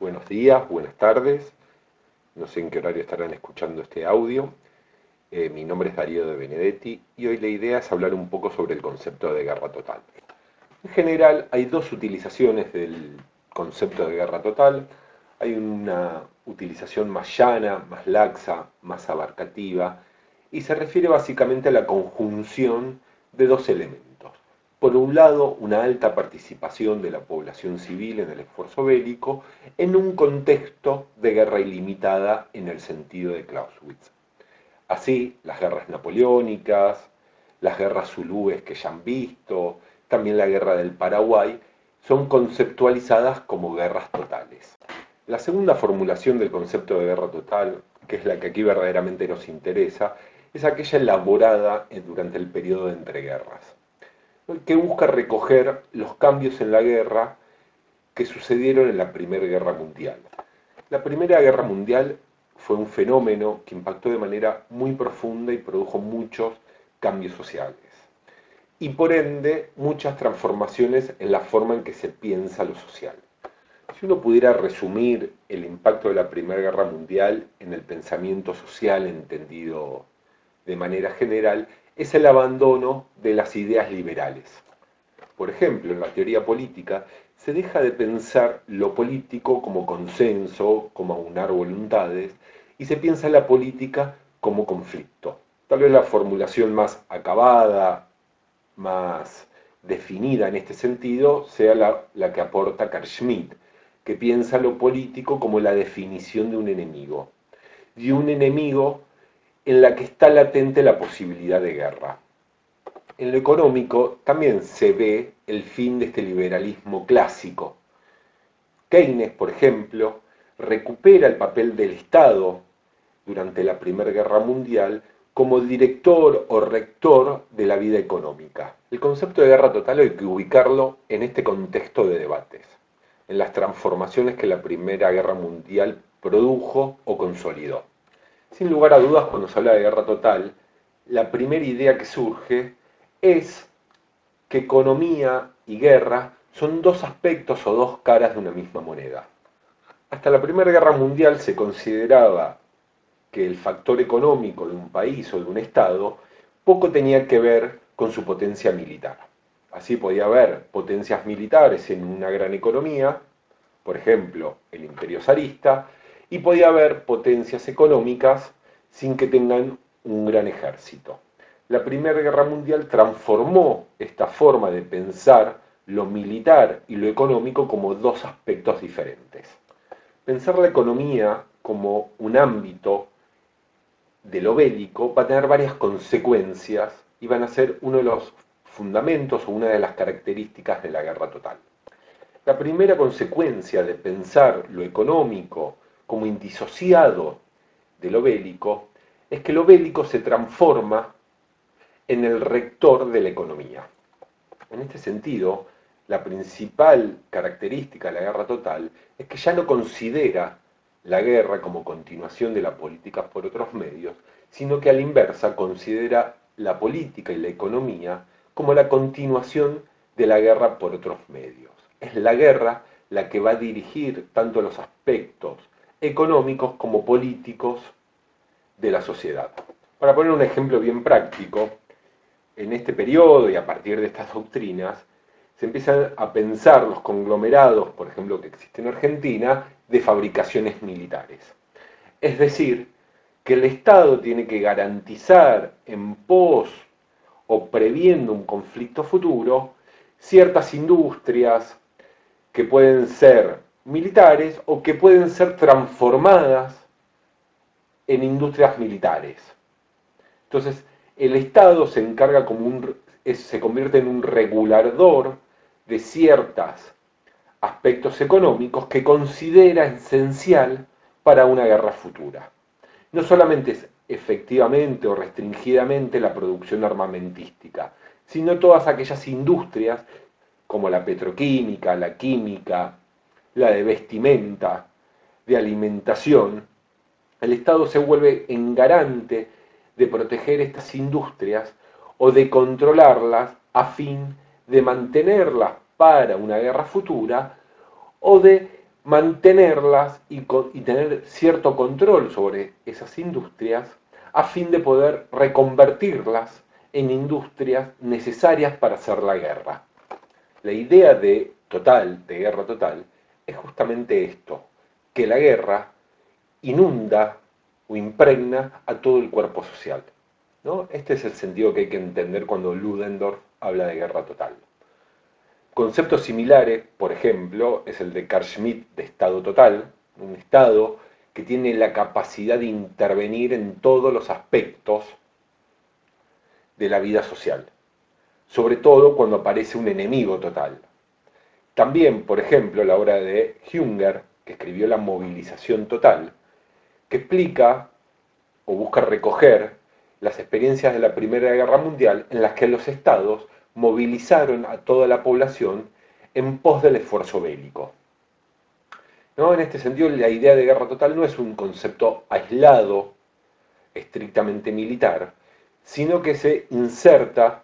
buenos días, buenas tardes. No sé en qué horario estarán escuchando este audio. Eh, mi nombre es Darío de Benedetti y hoy la idea es hablar un poco sobre el concepto de guerra total. En general hay dos utilizaciones del concepto de guerra total. Hay una utilización más llana, más laxa, más abarcativa y se refiere básicamente a la conjunción de dos elementos por un lado, una alta participación de la población civil en el esfuerzo bélico en un contexto de guerra ilimitada en el sentido de Clausewitz. Así, las guerras napoleónicas, las guerras zulúes que ya han visto, también la guerra del Paraguay, son conceptualizadas como guerras totales. La segunda formulación del concepto de guerra total, que es la que aquí verdaderamente nos interesa, es aquella elaborada durante el periodo de entreguerras que busca recoger los cambios en la guerra que sucedieron en la Primera Guerra Mundial. La Primera Guerra Mundial fue un fenómeno que impactó de manera muy profunda y produjo muchos cambios sociales. Y por ende, muchas transformaciones en la forma en que se piensa lo social. Si uno pudiera resumir el impacto de la Primera Guerra Mundial en el pensamiento social entendido de manera general, es el abandono de las ideas liberales. Por ejemplo, en la teoría política se deja de pensar lo político como consenso, como aunar voluntades, y se piensa la política como conflicto. Tal vez la formulación más acabada, más definida en este sentido, sea la, que aporta Carl Schmitt, que piensa lo político como la definición de un enemigo. Y un enemigo en la que está latente la posibilidad de guerra. En lo económico también se ve el fin de este liberalismo clásico. Keynes, por ejemplo, recupera el papel del Estado durante la Primera Guerra Mundial como director o rector de la vida económica. El concepto de guerra total hay que ubicarlo en este contexto de debates, en las transformaciones que la Primera Guerra Mundial produjo o consolidó. Sin lugar a dudas, cuando se habla de guerra total, la primera idea que surge es que economía y guerra son dos aspectos o dos caras de una misma moneda. Hasta la Primera Guerra Mundial se consideraba que el factor económico de un país o de un Estado poco tenía que ver con su potencia militar. Así podía haber potencias militares en una gran economía, por ejemplo, el imperio zarista, y podía haber potencias económicas sin que tengan un gran ejército. La Primera Guerra Mundial transformó esta forma de pensar lo militar y lo económico como dos aspectos diferentes. Pensar la economía como un ámbito de lo bélico va a tener varias consecuencias y van a ser uno de los fundamentos o una de las características de la guerra total. La primera consecuencia de pensar lo económico como indisociado de lo bélico es que lo bélico se transforma en el rector de la economía. En este sentido, la principal característica de la guerra total es que ya no considera la guerra como continuación de la política por otros medios, sino que a la inversa considera la política y la economía como la continuación de la guerra por otros medios. Es la guerra la que va a dirigir tanto los aspectos económicos como políticos de la sociedad. Para poner un ejemplo bien práctico, en este periodo y a partir de estas doctrinas, se empiezan a pensar los conglomerados, por ejemplo, que existen en Argentina, de fabricaciones militares. Es decir, que el Estado tiene que garantizar en pos o previendo un conflicto futuro ciertas industrias que pueden ser militares o que pueden ser transformadas en industrias militares. Entonces, el Estado se encarga como un, se convierte en un regulador de ciertos aspectos económicos que considera esencial para una guerra futura. No solamente es efectivamente o restringidamente la producción armamentística, sino todas aquellas industrias como la petroquímica, la química, la de vestimenta, de alimentación, el Estado se vuelve en garante de proteger estas industrias o de controlarlas a fin de mantenerlas para una guerra futura o de mantenerlas y, tener cierto control sobre esas industrias a fin de poder reconvertirlas en industrias necesarias para hacer la guerra. La idea de total, de guerra total, es justamente esto, que la guerra inunda o impregna a todo el cuerpo social. ¿no? Este es el sentido que hay que entender cuando Ludendorff habla de guerra total. Conceptos similares, por ejemplo, es el de Carl Schmitt de Estado total, un Estado que tiene la capacidad de intervenir en todos los aspectos de la vida social, sobre todo cuando aparece un enemigo total. También, por ejemplo, la obra de Junger, que escribió La movilización total, que explica o busca recoger las experiencias de la Primera Guerra Mundial en las que los estados movilizaron a toda la población en pos del esfuerzo bélico. ¿No? En este sentido, la idea de guerra total no es un concepto aislado, estrictamente militar, sino que se inserta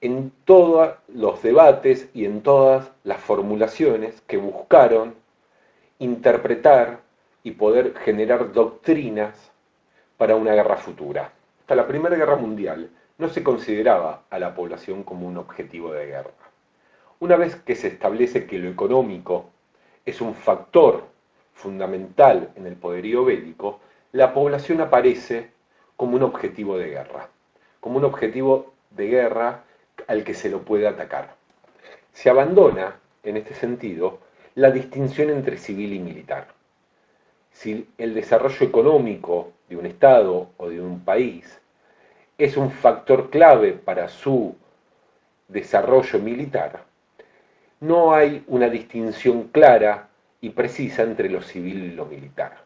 en todos los debates y en todas las formulaciones que buscaron interpretar y poder generar doctrinas para una guerra futura. Hasta la Primera Guerra Mundial no se consideraba a la población como un objetivo de guerra. Una vez que se establece que lo económico es un factor fundamental en el poderío bélico, la población aparece como un objetivo de guerra, como un objetivo de guerra al que se lo puede atacar. Se abandona, en este sentido, la distinción entre civil y militar. Si el desarrollo económico de un Estado o de un país es un factor clave para su desarrollo militar, no hay una distinción clara y precisa entre lo civil y lo militar.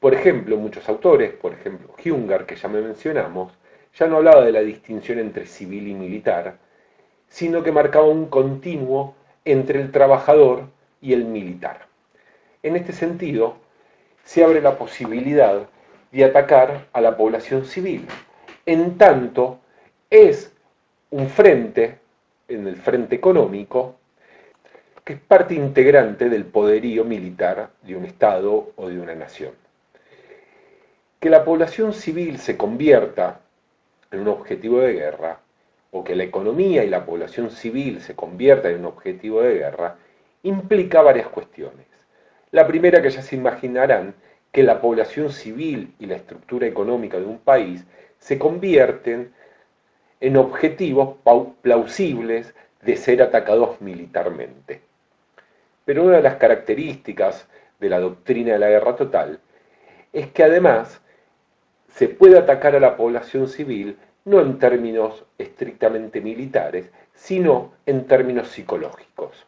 Por ejemplo, muchos autores, por ejemplo, Junger, que ya me mencionamos, ya no hablaba de la distinción entre civil y militar, sino que marcaba un continuo entre el trabajador y el militar. En este sentido, se abre la posibilidad de atacar a la población civil, en tanto es un frente, en el frente económico, que es parte integrante del poderío militar de un Estado o de una nación. Que la población civil se convierta en un objetivo de guerra, o que la economía y la población civil se conviertan en un objetivo de guerra, implica varias cuestiones. La primera que ya se imaginarán, que la población civil y la estructura económica de un país se convierten en objetivos plausibles de ser atacados militarmente. Pero una de las características de la doctrina de la guerra total es que además se puede atacar a la población civil no en términos estrictamente militares, sino en términos psicológicos.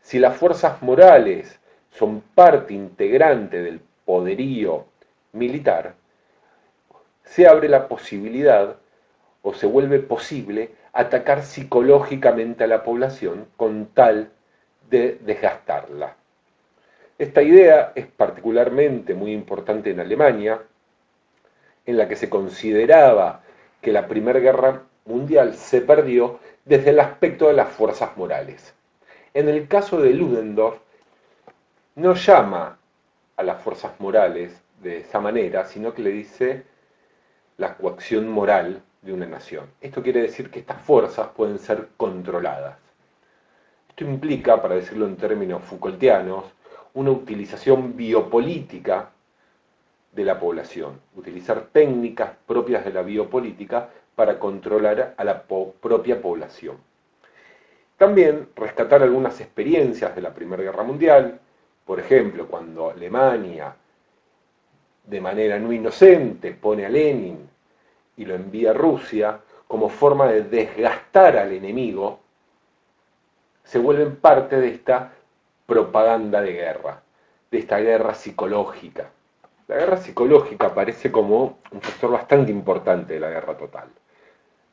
Si las fuerzas morales son parte integrante del poderío militar, se abre la posibilidad o se vuelve posible atacar psicológicamente a la población con tal de desgastarla. Esta idea es particularmente muy importante en Alemania, en la que se consideraba que la Primera Guerra Mundial se perdió desde el aspecto de las fuerzas morales. En el caso de Ludendorff, no llama a las fuerzas morales de esa manera, sino que le dice la coacción moral de una nación. Esto quiere decir que estas fuerzas pueden ser controladas. Esto implica, para decirlo en términos Foucaultianos, una utilización biopolítica de la población, utilizar técnicas propias de la biopolítica para controlar a la propia población. También rescatar algunas experiencias de la Primera Guerra Mundial, por ejemplo, cuando Alemania de manera no inocente pone a Lenin y lo envía a Rusia como forma de desgastar al enemigo, se vuelven parte de esta propaganda de guerra, de esta guerra psicológica. La guerra psicológica aparece como un factor bastante importante de la guerra total.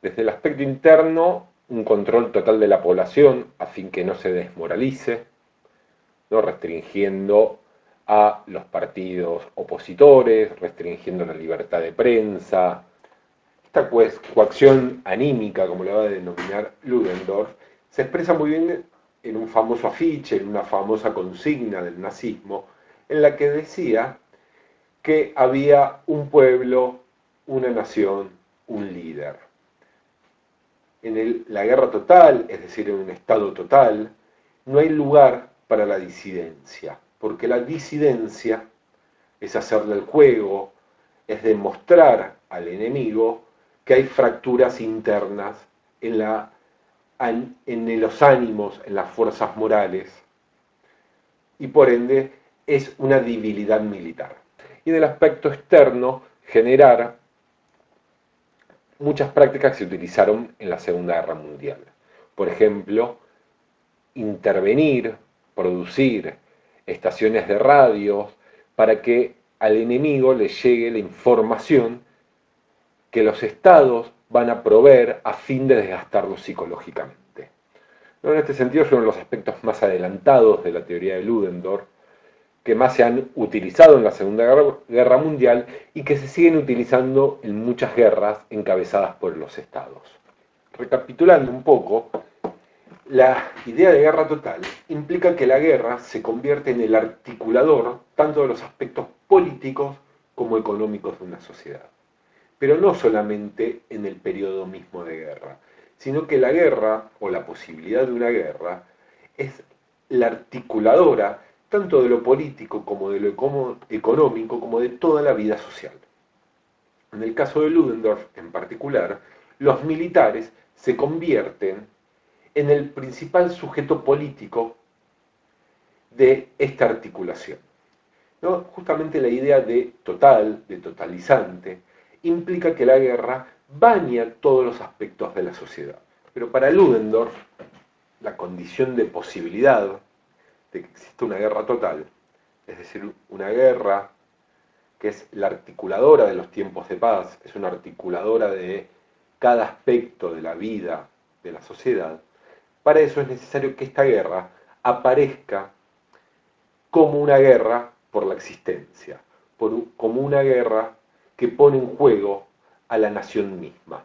Desde el aspecto interno, un control total de la población a fin que no se desmoralice, ¿no? restringiendo a los partidos opositores, restringiendo la libertad de prensa. Esta coacción anímica, como lo va a denominar Ludendorff, se expresa muy bien en un famoso afiche, en una famosa consigna del nazismo, en la que decía que había un pueblo, una nación, un líder. En la guerra total, es decir, en un estado total, no hay lugar para la disidencia, porque la disidencia es hacerle el juego, es demostrar al enemigo que hay fracturas internas en, en los ánimos, en las fuerzas morales, y por ende es una debilidad militar. Y en el aspecto externo, generar muchas prácticas que se utilizaron en la Segunda Guerra Mundial. Por ejemplo, intervenir, producir estaciones de radio para que al enemigo le llegue la información que los estados van a proveer a fin de desgastarlo psicológicamente. En este sentido, son los aspectos más adelantados de la teoría de Ludendorff, que más se han utilizado en la Segunda Guerra Mundial y que se siguen utilizando en muchas guerras encabezadas por los estados. Recapitulando un poco, la idea de guerra total implica que la guerra se convierte en el articulador tanto de los aspectos políticos como económicos de una sociedad. Pero no solamente en el periodo mismo de guerra, sino que la guerra o la posibilidad de una guerra es la articuladora tanto de lo político como de lo económico como de toda la vida social. En el caso de Ludendorff en particular, los militares se convierten en el principal sujeto político de esta articulación. Justamente la idea de total, de totalizante, implica que la guerra baña todos los aspectos de la sociedad. Pero para Ludendorff, la condición de posibilidad exista una guerra total, es decir, una guerra que es la articuladora de los tiempos de paz, es una articuladora de cada aspecto de la vida de la sociedad, para eso es necesario que esta guerra aparezca como una guerra por la existencia, como una guerra que pone en juego a la nación misma.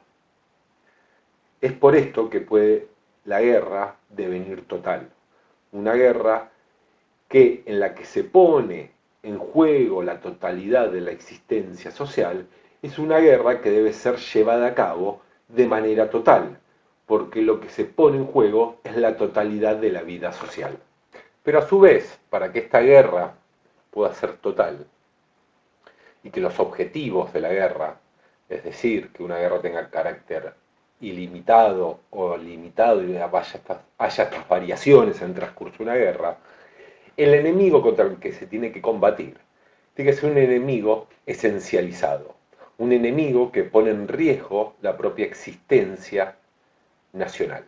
Es por esto que puede la guerra devenir total, una guerra que en la que se pone en juego la totalidad de la existencia social, es una guerra que debe ser llevada a cabo de manera total, porque lo que se pone en juego es la totalidad de la vida social. Pero a su vez, para que esta guerra pueda ser total y que los objetivos de la guerra, es decir, que una guerra tenga carácter ilimitado o limitado y haya estas, variaciones en el transcurso de una guerra, el enemigo contra el que se tiene que combatir tiene que ser un enemigo esencializado, un enemigo que pone en riesgo la propia existencia nacional.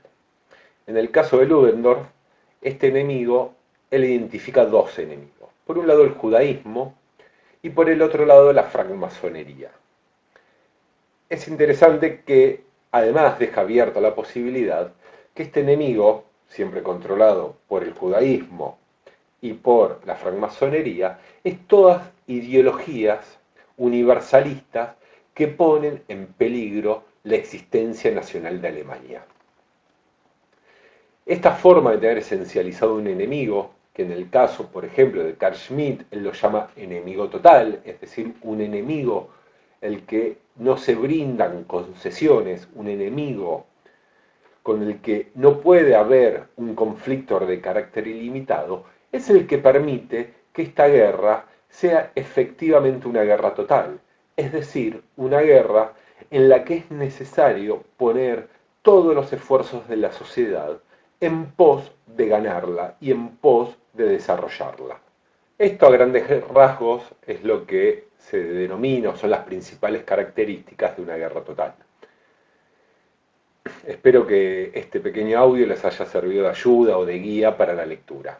En el caso de Ludendorff, este enemigo, él identifica dos enemigos. Por un lado el judaísmo y por el otro lado la francmasonería. Es interesante que además deja abierta la posibilidad que este enemigo, siempre controlado por el judaísmo y por la francmasonería, es todas ideologías universalistas que ponen en peligro la existencia nacional de Alemania. Esta forma de tener esencializado un enemigo, que en el caso, por ejemplo, de Carl Schmitt, él lo llama enemigo total, es decir, un enemigo el que no se brindan concesiones, un enemigo con el que no puede haber un conflicto de carácter ilimitado, es el que permite que esta guerra sea efectivamente una guerra total, es decir, una guerra en la que es necesario poner todos los esfuerzos de la sociedad en pos de ganarla y en pos de desarrollarla. Esto a grandes rasgos es lo que se denomina son las principales características de una guerra total. Espero que este pequeño audio les haya servido de ayuda o de guía para la lectura.